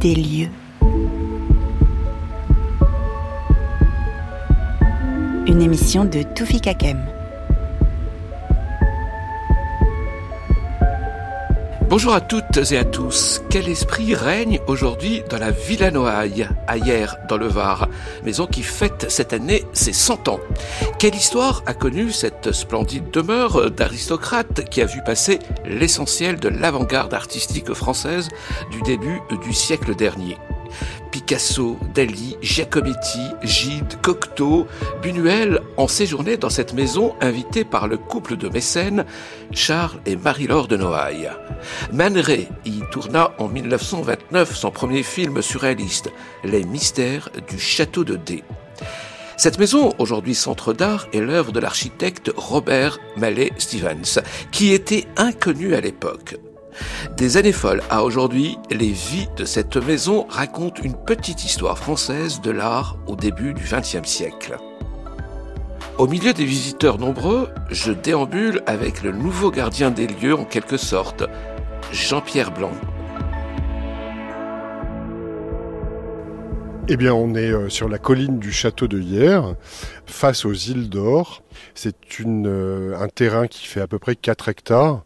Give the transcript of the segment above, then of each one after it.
Des lieux. Une émission de Toufi Kakem. Bonjour à toutes et à tous. Quel esprit règne aujourd'hui dans la Villa Noailles, ailleurs dans le Var, maison qui fête cette année ses 100 ans? Quelle histoire a connu cette splendide demeure d'aristocrate qui a vu passer l'essentiel de l'avant-garde artistique française du début du siècle dernier? Picasso, Dali, Giacometti, Gide, Cocteau, Buñuel ont séjourné dans cette maison invitée par le couple de mécènes Charles et Marie-Laure de Noailles. Man y tourna en 1929 son premier film surréaliste, Les mystères du château de D. Cette maison, aujourd'hui centre d'art, est l'œuvre de l'architecte Robert Mallet Stevens, qui était inconnu à l'époque. Des années folles à aujourd'hui, les vies de cette maison racontent une petite histoire française de l'art au début du XXe siècle. Au milieu des visiteurs nombreux, je déambule avec le nouveau gardien des lieux en quelque sorte, Jean-Pierre Blanc. Eh bien, on est euh, sur la colline du château de Hyères, face aux îles d'Or. C'est euh, un terrain qui fait à peu près 4 hectares,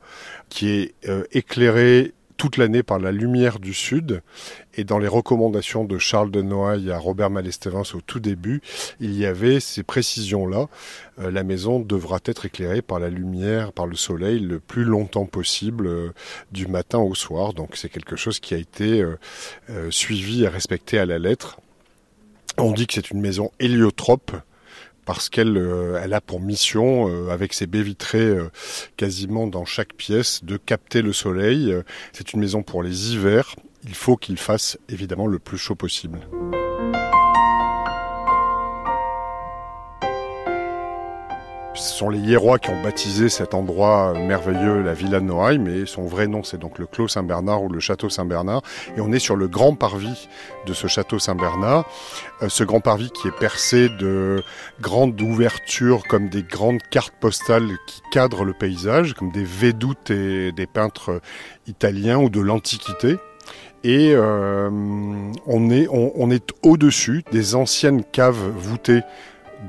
qui est euh, éclairé toute l'année par la lumière du sud. Et dans les recommandations de Charles de Noailles à Robert Malestevens au tout début, il y avait ces précisions-là. Euh, la maison devra être éclairée par la lumière, par le soleil, le plus longtemps possible, du matin au soir. Donc c'est quelque chose qui a été suivi et respecté à la lettre. On dit que c'est une maison héliotrope, parce qu'elle euh, elle a pour mission, euh, avec ses baies vitrées euh, quasiment dans chaque pièce, de capter le soleil. C'est une maison pour les hivers. Il faut qu'il fasse évidemment le plus chaud possible. Ce sont les Hiérois qui ont baptisé cet endroit merveilleux, la Villa de Noailles, mais son vrai nom c'est donc le Clos Saint-Bernard ou le Château Saint-Bernard. Et on est sur le grand parvis de ce Château Saint-Bernard. Euh, ce grand parvis qui est percé de grandes ouvertures comme des grandes cartes postales qui cadrent le paysage, comme des védoutes et des peintres italiens ou de l'Antiquité. Et euh, on est, on est au-dessus des anciennes caves voûtées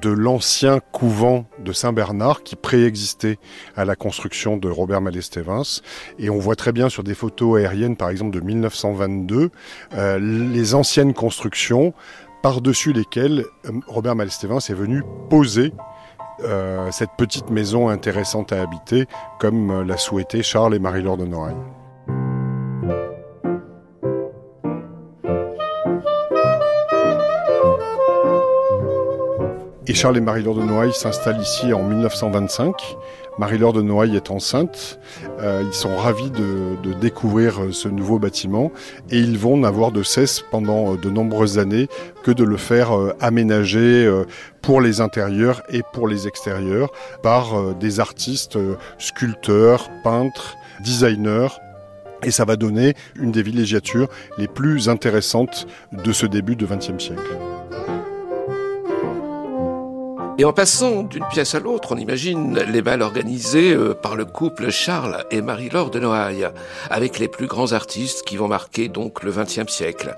de l'ancien couvent de Saint-Bernard qui préexistait à la construction de Robert Mallet-Stevens. Et on voit très bien sur des photos aériennes, par exemple de 1922, euh, les anciennes constructions par-dessus lesquelles euh, Robert Mallet-Stevens est venu poser euh, cette petite maison intéressante à habiter, comme l'a souhaité Charles et Marie-Laure de Noailles. Et Charles et Marie-Laure de Noailles s'installent ici en 1925. Marie-Laure de Noailles est enceinte. Euh, ils sont ravis de, découvrir euh, ce nouveau bâtiment et ils vont n'avoir de cesse pendant euh, de nombreuses années que de le faire aménager pour les intérieurs et pour les extérieurs par des artistes, sculpteurs, peintres, designers et ça va donner une des villégiatures les plus intéressantes de ce début de XXe siècle. Et en passant d'une pièce à l'autre, on imagine les balles organisées euh, par le couple Charles et Marie-Laure de Noailles, avec les plus grands artistes qui vont marquer donc le XXe siècle.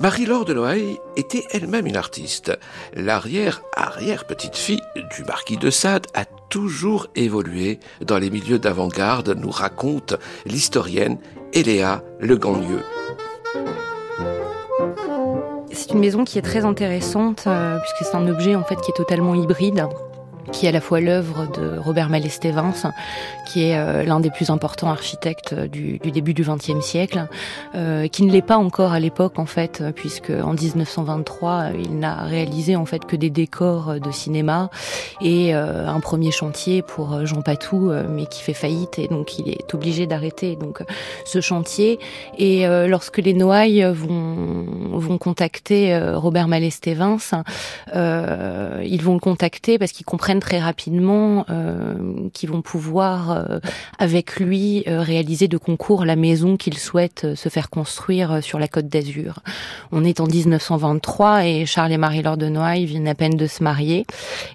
Marie-Laure de Noailles était elle-même une artiste. L'arrière-arrière-petite-fille du marquis de Sade a toujours évolué dans les milieux d'avant-garde, nous raconte l'historienne Eléa Le Ganlieu c'est une maison qui est très intéressante euh, puisque c'est un objet en fait qui est totalement hybride qui est à la fois l'œuvre de Robert Mallet-Stevens, qui est euh, l'un des plus importants architectes du, du début du XXe siècle, euh, qui ne l'est pas encore à l'époque en fait, puisque en 1923 il n'a réalisé en fait que des décors de cinéma et euh, un premier chantier pour Jean Patou, mais qui fait faillite et donc il est obligé d'arrêter donc ce chantier. Et lorsque les Noailles vont vont contacter Robert Mallet-Stevens, ils vont le contacter parce qu'ils comprennent très rapidement qu'ils vont pouvoir, avec lui, réaliser de concours la maison qu'ils souhaitent se faire construire sur la côte d'Azur. On est en 1923 et Charles et Marie-Laure de Noailles viennent à peine de se marier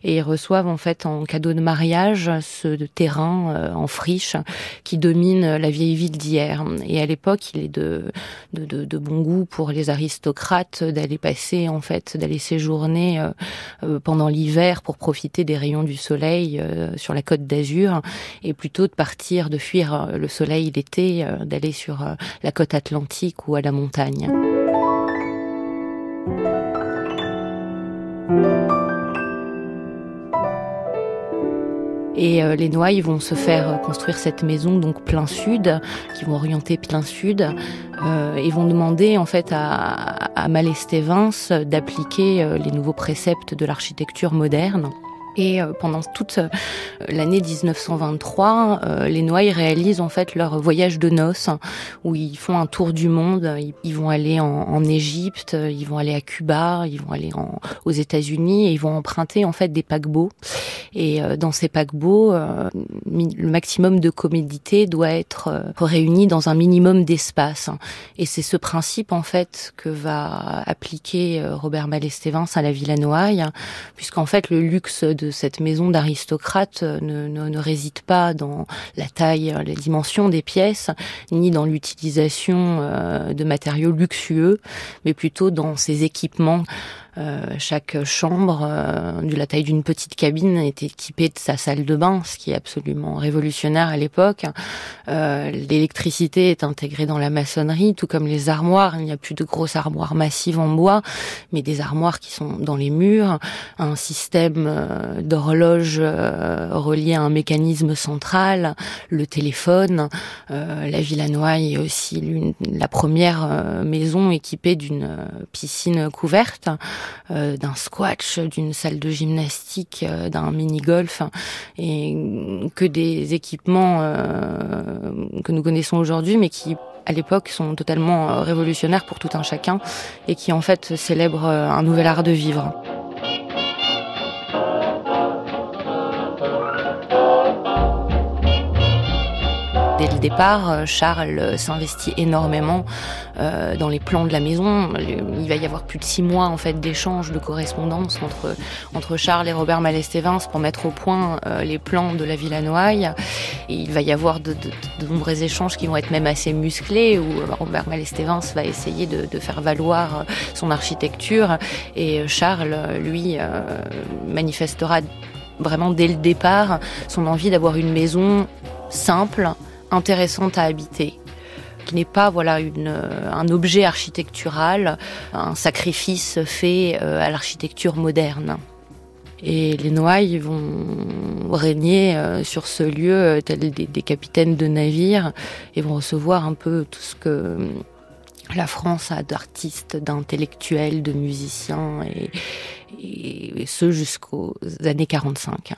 et reçoivent en fait en cadeau de mariage ce terrain en friche qui domine la vieille ville d'hier. Et à l'époque, il est de, de, de, de, bon goût pour les aristocrates d'aller passer, en fait, d'aller séjourner euh, euh, pendant l'hiver pour profiter des rayons du soleil euh, sur la côte d'Azur, et plutôt de partir, de fuir le soleil l'été, d'aller sur la côte atlantique ou à la montagne. Et euh, les Noailles vont se faire euh, construire cette maison donc plein sud, qui vont orienter plein sud, euh, et vont demander en fait à, à Malestévins d'appliquer les nouveaux préceptes de l'architecture moderne. Et euh, pendant toute euh, l'année 1923, euh, les Noailles réalisent en fait leur voyage de noces, où ils font un tour du monde. Ils vont aller en, Égypte, ils vont aller à Cuba, ils vont aller aux États-Unis et ils vont emprunter en fait des paquebots. Et dans ces paquebots, le maximum de commodité doit être réuni dans un minimum d'espace. Et c'est ce principe en fait que va appliquer Robert Malestévins à la Villa Noailles, puisqu'en fait le luxe de cette maison d'aristocrate euh, ne, ne, ne, réside pas dans la taille, les dimensions des pièces, ni dans l'utilisation euh, de matériaux luxueux, mais plutôt dans ses équipements euh, chaque chambre, euh, de la taille d'une petite cabine, est équipée de sa salle de bain, ce qui est absolument révolutionnaire à l'époque. Euh, l'électricité est intégrée dans la maçonnerie, tout comme les armoires. Il n'y a plus de grosses armoires massives en bois, mais des armoires qui sont dans les murs. Un système d'horloge relié à un mécanisme central, le téléphone. la Villa Noailles est aussi la première maison équipée d'une piscine couverte. Euh, d'un squash, d'une salle de gymnastique, euh, d'un mini-golf, et que des équipements euh, que nous connaissons aujourd'hui, mais qui à l'époque sont totalement révolutionnaires pour tout un chacun et qui en fait célèbrent un nouvel art de vivre. Dès le départ, euh, Charles euh, s'investit énormément euh, dans les plans de la maison. Il va y avoir plus de six mois en fait d'échanges, de correspondance entre entre Charles et Robert Malestévins pour mettre au point les plans de la Villa Noailles. Et il va y avoir de, nombreux échanges qui vont être même assez musclés où Robert Malestévins va essayer de, faire valoir son architecture et Charles, lui, manifestera vraiment dès le départ son envie d'avoir une maison simple, intéressante à habiter qui n'est pas voilà euh, un objet architectural, un sacrifice fait euh, à l'architecture moderne. Et les Noailles vont régner euh, sur ce lieu tels des, capitaines de navires et vont recevoir un peu tout ce que la France a d'artistes, d'intellectuels, de musiciens et, et ce jusqu'aux années 45.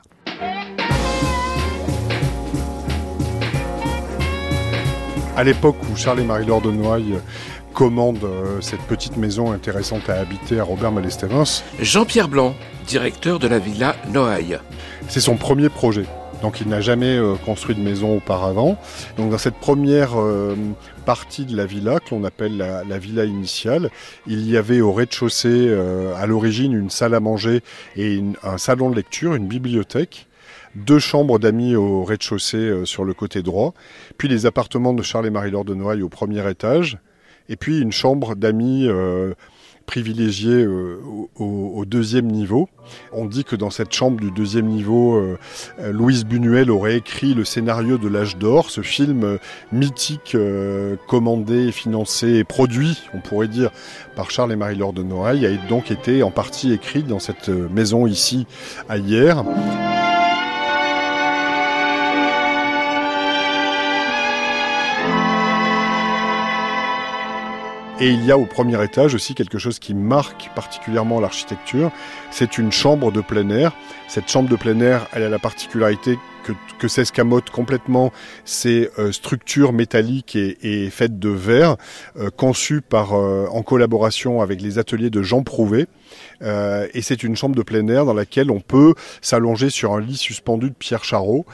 À l'époque où Charles et Marie-Laure de Noailles commandent euh, cette petite maison intéressante à habiter à Robert Malestévins. Jean-Pierre Blanc, directeur de la villa Noailles. C'est son premier projet. Donc il n'a jamais euh, construit de maison auparavant. Donc dans cette première euh, partie de la villa, que l'on appelle la, villa initiale, il y avait au rez-de-chaussée à l'origine une salle à manger et un salon de lecture, une bibliothèque deux chambres d'amis au rez-de-chaussée euh, sur le côté droit, puis les appartements de Charles et Marie-Laure de Noailles au premier étage, et puis une chambre d'amis euh, privilégiée euh, au, deuxième niveau. On dit que dans cette chambre du deuxième niveau, Louise Buñuel aurait écrit le scénario de l'âge d'or, ce film mythique commandé, financé et produit, on pourrait dire, par Charles et Marie-Laure de Noailles, a donc été en partie écrit dans cette maison ici à hier. Et il y a au premier étage aussi quelque chose qui marque particulièrement l'architecture, c'est une chambre de plein air. Cette chambre de plein air, elle a la particularité que, que s'escamotent complètement ces structures métalliques et, et, faites de verre, conçues par, en collaboration avec les ateliers de Jean Prouvé. Euh, et c'est une chambre de plein air dans laquelle on peut s'allonger sur un lit suspendu de Pierre Charot.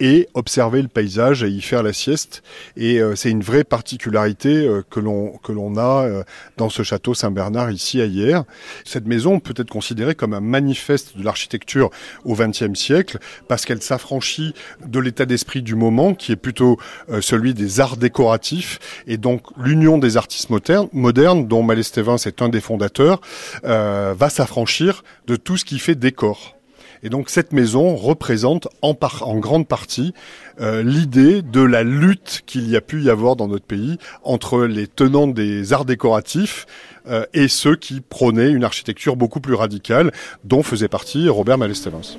Euh, et observer le paysage et y faire la sieste. Et euh, c'est une vraie particularité euh, que l'on que l'on a euh, dans ce château Saint-Bernard ici à Hier. Cette maison peut être considérée comme un manifeste de l'architecture au XXe siècle parce qu'elle s'affranchit de l'état d'esprit du moment qui est plutôt celui des arts décoratifs et donc l'union des artistes modernes, modernes dont Malestévin est un des fondateurs va s'affranchir de tout ce qui fait décor. Et donc cette maison représente en, grande partie euh, l'idée de la lutte qu'il y a pu y avoir dans notre pays entre les tenants des arts décoratifs euh, et ceux qui prônaient une architecture beaucoup plus radicale, dont faisait partie Robert Malestelens.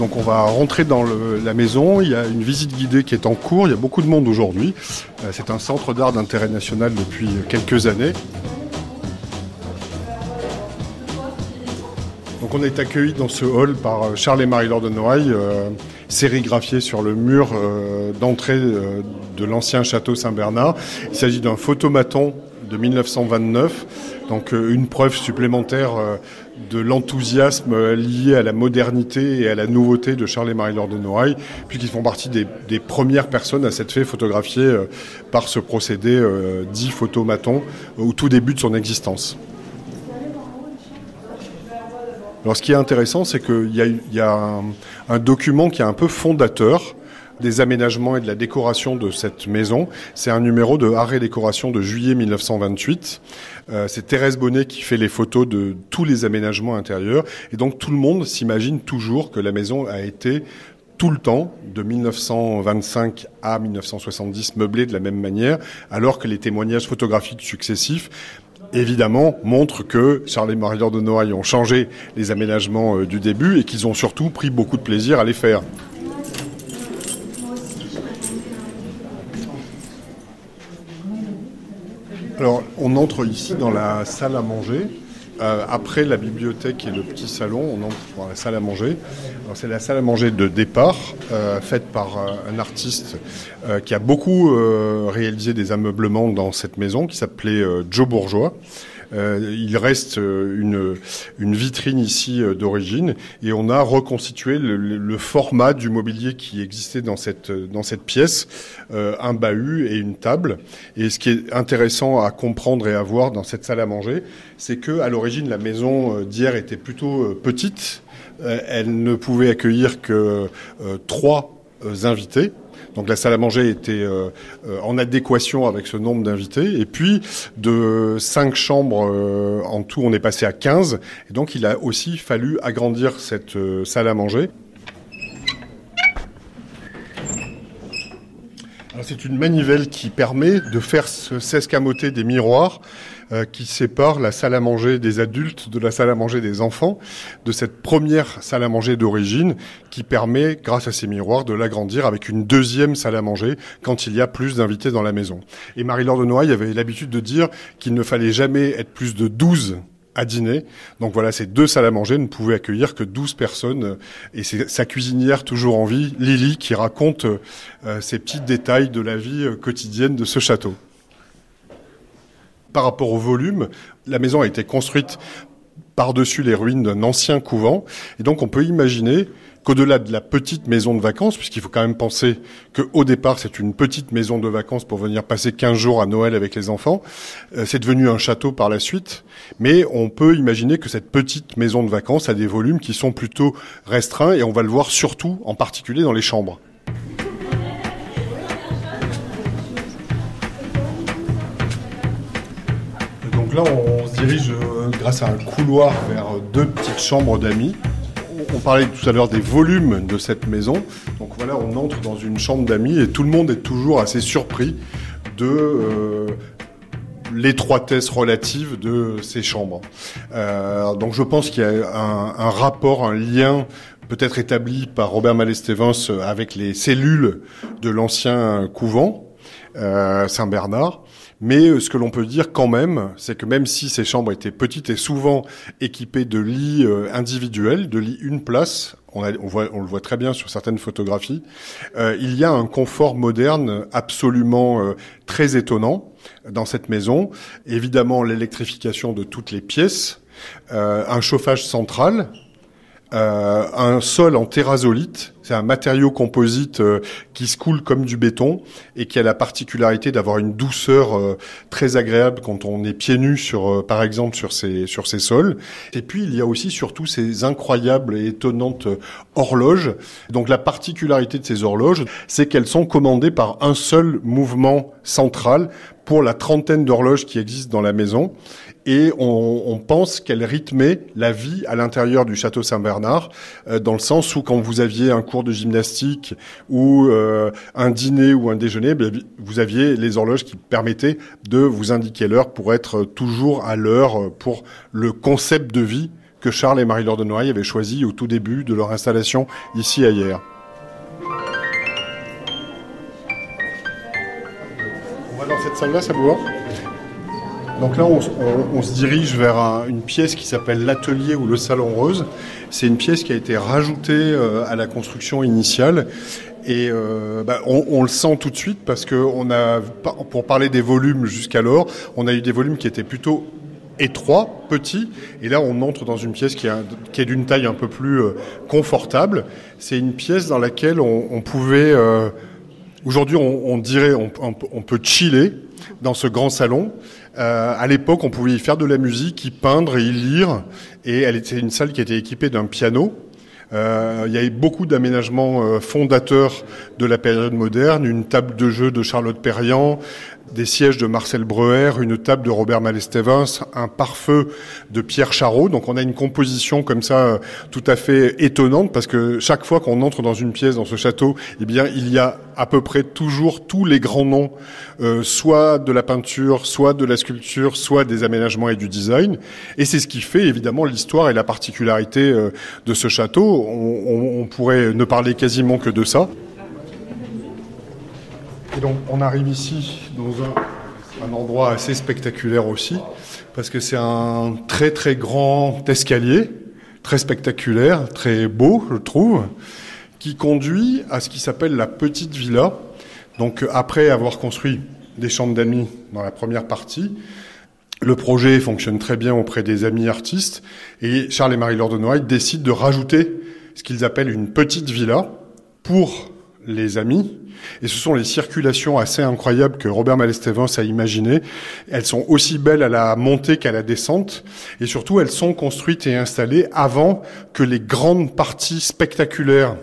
Donc on va rentrer dans la maison, il y a une visite guidée qui est en cours, il y a beaucoup de monde aujourd'hui. Euh, c'est un centre d'art d'intérêt national depuis quelques années. On est accueilli dans ce hall par euh, Charles et Marie-Laure de Noailles, euh, sérigraphié sur le mur euh, d'entrée de l'ancien château Saint-Bernard. Il s'agit d'un photomaton de 1929, donc une preuve supplémentaire de l'enthousiasme lié à la modernité et à la nouveauté de Charles et Marie-Laure de Noailles, puisqu'ils font partie des, des, premières personnes à s'être fait photographier par ce procédé dit photomaton au tout début de son existence. Alors ce qui est intéressant, c'est qu'il y a, un, document qui est un peu fondateur des aménagements et de la décoration de cette maison. C'est un numéro de Arrêt Décoration de juillet 1928. Euh, c'est Thérèse Bonnet qui fait les photos de tous les aménagements intérieurs. Et donc tout le monde s'imagine toujours que la maison a été tout le temps, de 1925 à 1970, meublée de la même manière, alors que les témoignages photographiques successifs évidemment, montre que Charles et marie de Noailles ont changé les aménagements euh, du début et qu'ils ont surtout pris beaucoup de plaisir à les faire. Alors, on entre ici dans la salle à manger. Euh, après la bibliothèque et le petit salon, on entre dans la salle à manger. C'est la salle à manger de départ, euh, faite par euh, un artiste qui a beaucoup réalisé des ameublements dans cette maison, qui s'appelait Joe Bourgeois. Euh, il reste une, une vitrine ici d'origine et on a reconstitué le, format du mobilier qui existait dans cette, dans cette pièce, euh, un bahut et une table. Et ce qui est intéressant à comprendre et à voir dans cette salle à manger, c'est que à l'origine la maison d'hier était plutôt petite euh, elle ne pouvait accueillir que euh, trois euh, invités. Donc la salle à manger était en adéquation avec ce nombre d'invités. Et puis de cinq chambres en tout, on est passé à 15. Et donc il a aussi fallu agrandir cette salle à manger. C'est une manivelle qui permet de faire s'escamoter des miroirs euh, qui sépare la salle à manger des adultes de la salle à manger des enfants, de cette première salle à manger d'origine qui permet, grâce à ces miroirs, de l'agrandir avec une deuxième salle à manger quand il y a plus d'invités dans la maison. Et Marie-Laure de Noailles avait l'habitude de dire qu'il ne fallait jamais être plus de 12 à dîner. Donc voilà, ces deux salles à manger ne pouvaient accueillir que 12 personnes. Et c'est sa cuisinière toujours en vie, Lily, qui raconte euh, ces petits détails de la vie euh, quotidienne de ce château par rapport au volume, la maison a été construite par-dessus les ruines d'un ancien couvent. Et donc on peut imaginer qu'au-delà de la petite maison de vacances, puisqu'il faut quand même penser qu'au départ c'est une petite maison de vacances pour venir passer 15 jours à Noël avec les enfants, euh, c'est devenu un château par la suite, mais on peut imaginer que cette petite maison de vacances a des volumes qui sont plutôt restreints et on va le voir surtout en particulier dans les chambres. On se dirige euh, grâce à un couloir vers deux petites chambres d'amis. On parlait tout à l'heure des volumes de cette maison. Donc voilà, on entre dans une chambre d'amis et tout le monde est toujours assez surpris de euh, l'étroitesse relative de ces chambres. Euh, donc je pense qu'il y a un, rapport, un lien peut-être établi par Robert Malestevens avec les cellules de l'ancien couvent euh, Saint-Bernard Mais ce que l'on peut dire quand même, c'est que même si ces chambres étaient petites et souvent équipées de lits individuels, de lits une place, on, on, voit, on, le voit très bien sur certaines photographies, euh, il y a un confort moderne absolument euh, très étonnant dans cette maison. Évidemment, l'électrification de toutes les pièces, euh, un chauffage central, euh, un sol en terrazolite. C'est un matériau composite euh, qui se coule comme du béton et qui a la particularité d'avoir une douceur euh, très agréable quand on est pieds nus sur, par exemple, sur ces sur ces sols. Et puis il y a aussi surtout ces incroyables et étonnantes horloges. Donc la particularité de ces horloges, c'est qu'elles sont commandées par un seul mouvement central pour la trentaine d'horloges qui existent dans la maison et on, pense qu'elle rythmait la vie à l'intérieur du château Saint-Bernard, euh, dans le sens où quand vous aviez un cours de gymnastique ou euh, un dîner ou un déjeuner, ben, vous aviez les horloges qui permettaient de vous indiquer l'heure pour être toujours à l'heure pour le concept de vie que Charles et Marie-Laure de Noailles avaient choisi au tout début de leur installation ici à Hier. On va dans cette salle-là, ça vous va? Donc là, on, se dirige vers un, une pièce qui s'appelle l'atelier ou le salon rose. C'est une pièce qui a été rajoutée euh, à la construction initiale. Et euh, bah, on, le sent tout de suite parce que on a, pour parler des volumes jusqu'alors, on a eu des volumes qui étaient plutôt étroits, petits, et là on entre dans une pièce qui, est d'une taille un peu plus euh, confortable. C'est une pièce dans laquelle on, pouvait, aujourd'hui on, dirait, on, peut chiller dans ce grand salon. Euh, à l'époque, on pouvait y faire de la musique, y peindre et y lire. Et elle était une salle qui était équipée d'un piano. Euh, il y avait beaucoup d'aménagements euh, fondateurs de la période moderne, une table de jeu de Charlotte Perriand, des sièges de Marcel Breuer, une table de Robert Malestevens, un pare-feu de Pierre Charot. Donc on a une composition comme ça euh, tout à fait étonnante parce que chaque fois qu'on entre dans une pièce dans ce château, eh bien il y a à peu près toujours tous les grands noms, euh, soit de la peinture, soit de la sculpture, soit des aménagements et du design. Et c'est ce qui fait évidemment l'histoire et la particularité euh, de ce château. On, pourrait ne parler quasiment que de ça. Et donc on arrive ici dans un, un, endroit assez spectaculaire aussi, parce que c'est un très très grand escalier, très spectaculaire, très beau je trouve, qui conduit à ce qui s'appelle la petite villa. Donc après avoir construit des chambres d'amis dans la première partie, le projet fonctionne très bien auprès des amis artistes et Charles et Marie-Laure de Noailles décident de rajouter ce qu'ils appellent une petite villa pour les amis et ce sont les circulations assez incroyables que Robert Malestevens a imaginées. Elles sont aussi belles à la montée qu'à la descente. Et surtout, elles sont construites et installées avant que les grandes parties spectaculaires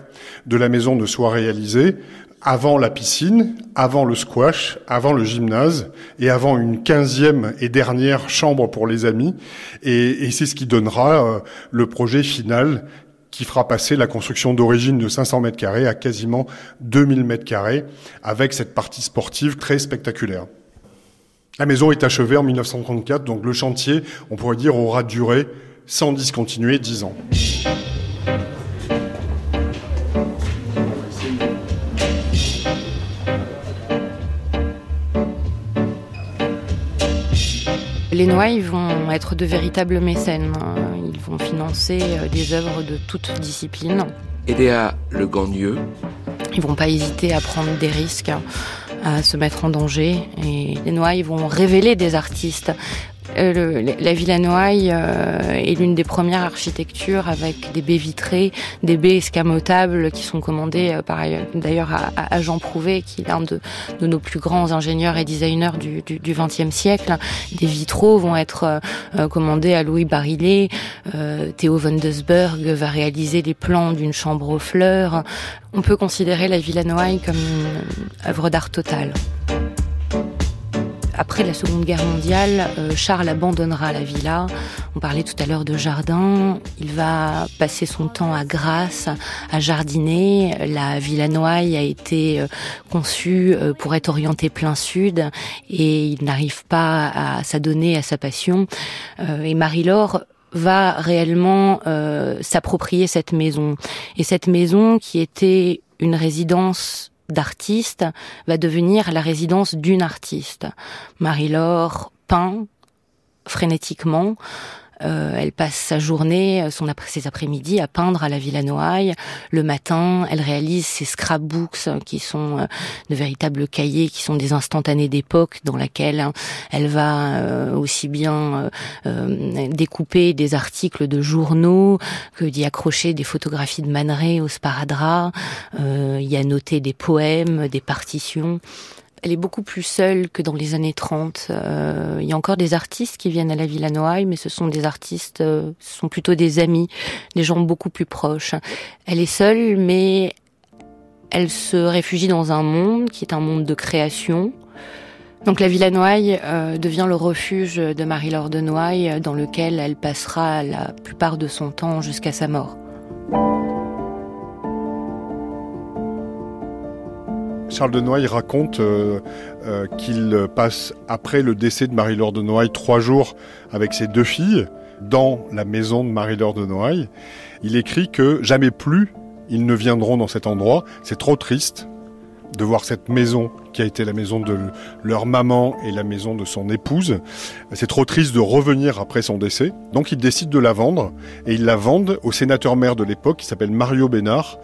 de la maison ne soient réalisées, avant la piscine, avant le squash, avant le gymnase et avant une quinzième et dernière chambre pour les amis. Et, et c'est ce qui donnera euh, le projet final qui fera passer la construction d'origine de 500 mètres carrés à quasiment 2000 mètres carrés, avec cette partie sportive très spectaculaire. La maison est achevée en 1934, donc le chantier, on pourrait dire, aura duré sans discontinuer 10 ans. Les Noailles vont être de véritables mécènes. Ils vont financer euh, des œuvres de toutes disciplines. Edéa Le Gagneux. Ils vont pas hésiter à prendre des risques, à se mettre en danger. Et les Noailles vont révéler des artistes euh, la Villa Noailles euh, est l'une des premières architectures avec des baies vitrées, des baies escamotables qui sont commandées euh, par d'ailleurs à, Jean Prouvé, qui est l'un de, nos plus grands ingénieurs et designers du, XXe siècle. Des vitraux vont être commandés à Louis Barillet. Théo von Desberg va réaliser les plans d'une chambre aux fleurs. On peut considérer la Villa Noailles comme œuvre d'art totale. Après la Seconde Guerre mondiale, euh, Charles abandonnera la villa. On parlait tout à l'heure de jardin. Il va passer son temps à Grasse, à jardiner. La Villa Noailles a été euh, conçue euh, pour être orientée plein sud et il n'arrive pas à s'adonner à sa passion. Et Marie-Laure va réellement s'approprier cette maison. Et cette maison qui était une résidence d'artiste va devenir la résidence d'une artiste. Marie-Laure peint frénétiquement, euh, elle passe sa journée, euh, son après, ses après-midi à peindre à la Villa Noailles. Le matin, elle réalise ses scrapbooks euh, qui sont de véritables cahiers, qui sont des instantanés d'époque dans laquelle hein, elle va aussi bien découper des articles de journaux que d'y accrocher des photographies de Man au sparadrap. y a noté des poèmes, des partitions elle est beaucoup plus seule que dans les années 30. Euh, il y a encore des artistes qui viennent à la Villa Noailles, mais ce sont des artistes, euh, ce sont plutôt des amis, des gens beaucoup plus proches. Elle est seule, mais elle se réfugie dans un monde qui est un monde de création. Donc la Villa Noailles euh, devient le refuge de Marie-Laure de Noailles, dans lequel elle passera la plupart de son temps jusqu'à sa mort. Charles de Noailles raconte euh, euh, qu'il passe, après le décès de Marie-Laure de Noailles, trois jours avec ses deux filles dans la maison de Marie-Laure de Noailles. Il écrit que jamais plus ils ne viendront dans cet endroit. C'est trop triste de voir cette maison qui a été la maison de leur maman et la maison de son épouse. C'est trop triste de revenir après son décès. Donc ils décident de la vendre et ils la vendent au sénateur maire de l'époque qui s'appelle Mario Bénard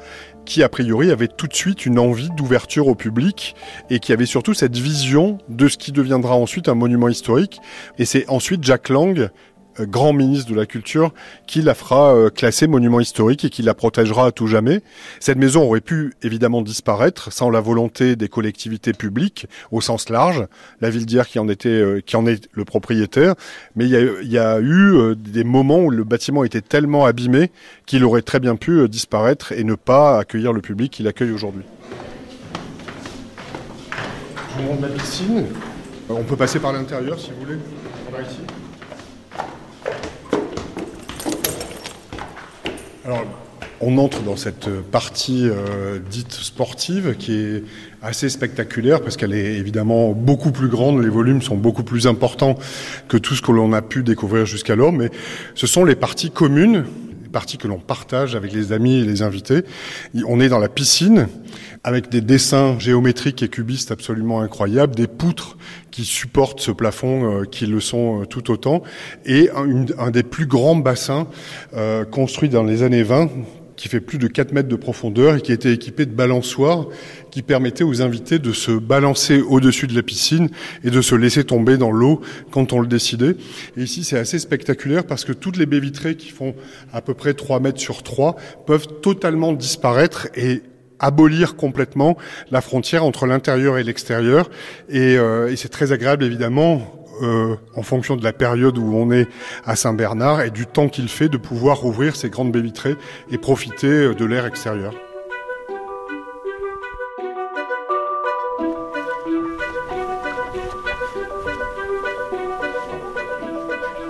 qui a priori avait tout de suite une envie d'ouverture au public et qui avait surtout cette vision de ce qui deviendra ensuite un monument historique. Et c'est ensuite Jack Lang grand ministre de la Culture, qui la fera euh, classer monument historique et qui la protégera à tout jamais. Cette maison aurait pu évidemment disparaître sans la volonté des collectivités publiques au sens large, la ville d'hier qui en était, euh, qui en est le propriétaire. Mais il y a, il y a eu des moments où le bâtiment était tellement abîmé qu'il aurait très bien pu disparaître et ne pas accueillir le public qu'il accueille aujourd'hui. Je vous montre la piscine. On peut passer par l'intérieur si vous voulez. On va ici. Alors, on entre dans cette partie euh, dite sportive qui est assez spectaculaire parce qu'elle est évidemment beaucoup plus grande, les volumes sont beaucoup plus importants que tout ce que l'on a pu découvrir jusqu'alors, mais ce sont les parties communes, les parties que l'on partage avec les amis et les invités. On est dans la piscine avec des dessins géométriques et cubistes absolument incroyables, des poutres qui supportent ce plafond, euh, qui le sont euh, tout autant, et un, des plus grands bassins euh, construits dans les années 20 qui fait plus de 4 mètres de profondeur et qui était équipé de balançoires qui permettaient aux invités de se balancer au-dessus de la piscine et de se laisser tomber dans l'eau quand on le décidait. Et ici, c'est assez spectaculaire parce que toutes les baies vitrées qui font à peu près 3 mètres sur 3 peuvent totalement disparaître et abolir complètement la frontière entre l'intérieur et l'extérieur. Et, euh, et c'est très agréable, évidemment, euh, en fonction de la période où on est à Saint-Bernard et du temps qu'il fait, de pouvoir ouvrir ces grandes baies vitrées et profiter euh, de l'air extérieur.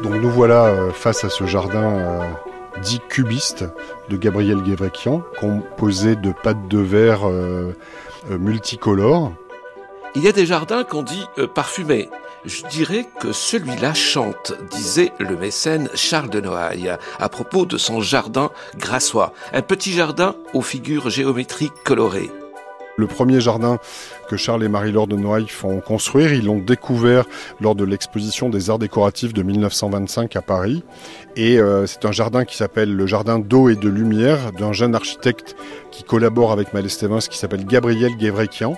Donc nous voilà face à ce jardin dit cubiste de Gabriel Guévrequian, composé de pâtes de verre euh, euh, multicolores. Il y a des jardins qu'on dit euh, parfumés. Je dirais que celui-là chante, disait le mécène Charles de Noailles à propos de son jardin grassois, un petit jardin aux figures géométriques colorées. Le premier jardin que Charles et Marie-Laure de Noailles font construire, ils l'ont découvert lors de l'exposition des arts décoratifs de 1925 à Paris. Et euh, c'est un jardin qui s'appelle le jardin d'eau et de lumière d'un jeune architecte qui collabore avec Malestévins qui s'appelle Gabriel Guévrequian.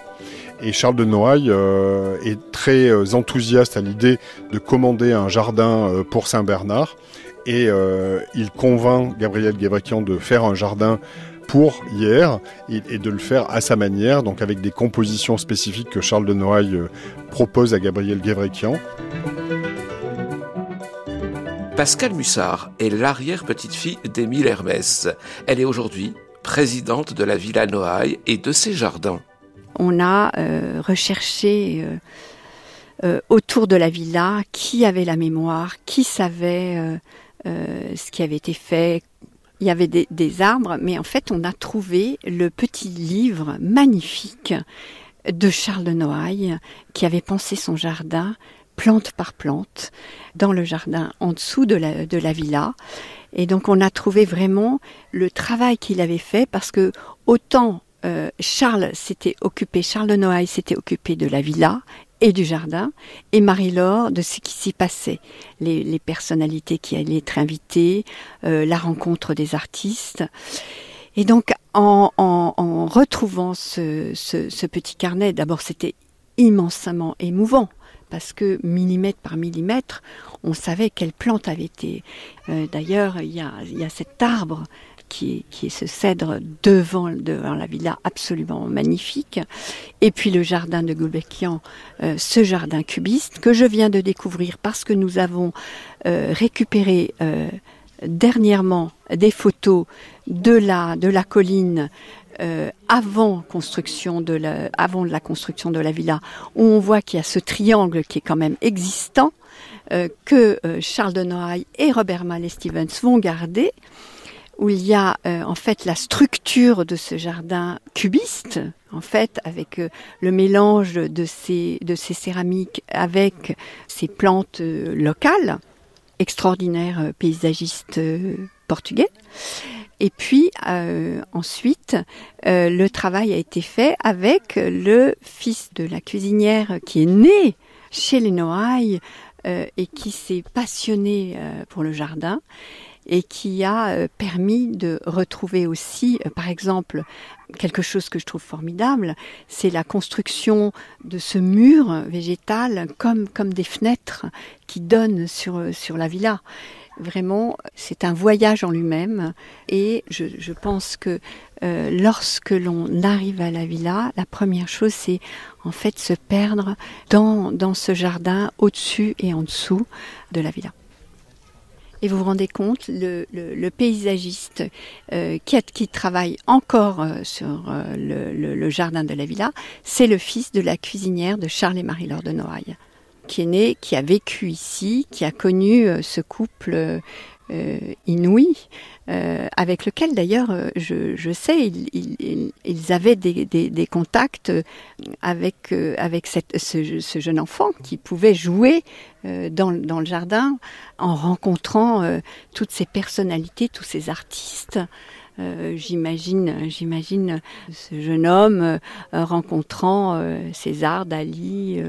Et Charles de Noailles euh, est très euh, enthousiaste à l'idée de commander un jardin pour Saint-Bernard. Et il convainc Gabriel Guévrequian de faire un jardin pour hier et, de le faire à sa manière, donc avec des compositions spécifiques que Charles de Noailles euh, propose à Gabriel Guévrequian. Pascal Mussard est l'arrière-petite-fille d'Émile Hermès. Elle est aujourd'hui présidente de la Villa Noailles et de ses jardins. On a euh, recherché euh, autour de la villa qui avait la mémoire, qui savait ce qui avait été fait, il y avait des, arbres, mais en fait, on a trouvé le petit livre magnifique de Charles de Noailles qui avait pensé son jardin plante par plante dans le jardin en dessous de la, de la villa. Et donc on a trouvé vraiment le travail qu'il avait fait parce que autant euh, Charles s'était occupé, Charles de Noailles s'était occupé de la villa et du jardin, et Marie-Laure de ce qui s'y passait, les, personnalités qui allaient être invitées, euh, la rencontre des artistes. Et donc, en, retrouvant ce petit carnet, d'abord c'était immensément émouvant parce que millimètre par millimètre, on savait quelle plante avait été. Euh, d'ailleurs, il y a, cet arbre qui est, ce cèdre devant, la villa, absolument magnifique. Et puis le jardin de Gulbenkian, euh, ce jardin cubiste que je viens de découvrir parce que nous avons euh, récupéré dernièrement des photos de la, de la colline euh, avant construction de la, construction de la villa, où on voit qu'il y a ce triangle qui est quand même existant, euh, que euh, Charles de Noailles et Robert Mallet Stevens vont garder, où il y a en fait la structure de ce jardin cubiste, en fait, avec le mélange de ces, céramiques avec ces plantes locales, extraordinaires paysagistes portugais. Et puis euh, ensuite, euh, le travail a été fait avec le fils de la cuisinière qui est né chez les Noailles euh, et qui s'est passionné pour le jardin et qui a permis de retrouver aussi, par exemple, quelque chose que je trouve formidable, c'est la construction de ce mur végétal comme, comme des fenêtres qui donnent sur, sur la villa. Vraiment, c'est un voyage en lui-même et je, pense que euh, lorsque l'on arrive à la villa, la première chose c'est en fait se perdre dans, dans ce jardin au-dessus et en dessous de la villa. Et vous vous rendez compte, le, paysagiste euh, qui, travaille encore euh, sur le, le, jardin de la villa, c'est le fils de la cuisinière de Charles et Marie-Laure de Noailles qui est né, qui a vécu ici, qui a connu euh, ce couple euh, inouï, euh, avec lequel d'ailleurs je, sais ils, avaient des, contacts avec avec ce, jeune enfant qui pouvait jouer dans, dans, le jardin en rencontrant toutes ces personnalités, tous ces artistes. j'imagine, j'imagine ce jeune homme rencontrant César, Dali,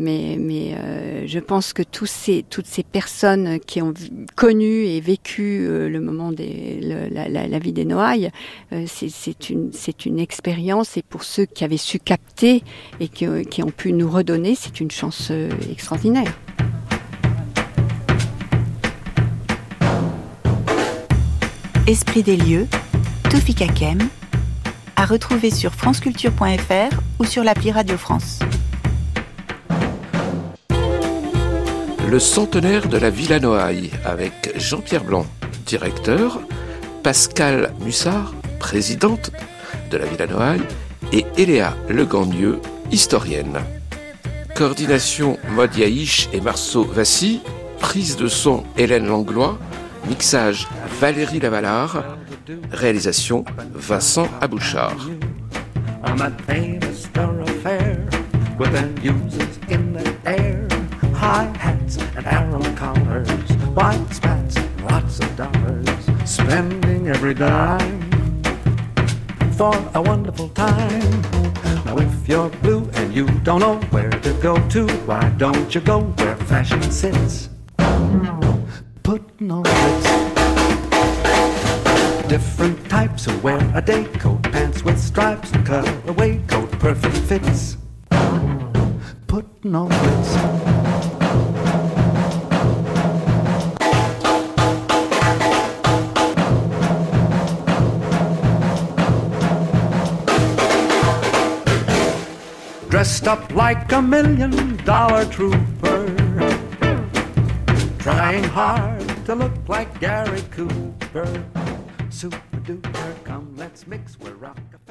mais, euh, je pense que tous ces, toutes ces personnes qui ont connu et vécu euh, le moment des, la, vie des Noailles, euh, c'est une, expérience et pour ceux qui avaient su capter et qui, ont pu nous redonner, c'est une chance extraordinaire. Esprit des lieux, Tofika Kem, à retrouver sur franceculture.fr ou sur l'appli Radio France. Le centenaire de la Villa Noailles avec Jean-Pierre Blanc, directeur, Pascal Mussard, présidente de la Villa Noailles, et Eléa Legandieu, historienne. Coordination Maud et Marceau Vassy, prise de son Hélène Langlois, mixage Valérie Lavalard, réalisation Vincent Abouchard. High hats and arrow collars, white spats and lots of dollars, spending every dime for a wonderful time. Now if you're blue and you don't know where to go to, why don't you go where fashion sits? Putting on Ritz. Different types who wear a day coat, pants with stripes and cutaway coat, perfect fits. Putting on Ritz. Dressed up like a million dollar trooper, trying hard to look like Gary Cooper. Super duper, come let's mix with Rockefeller.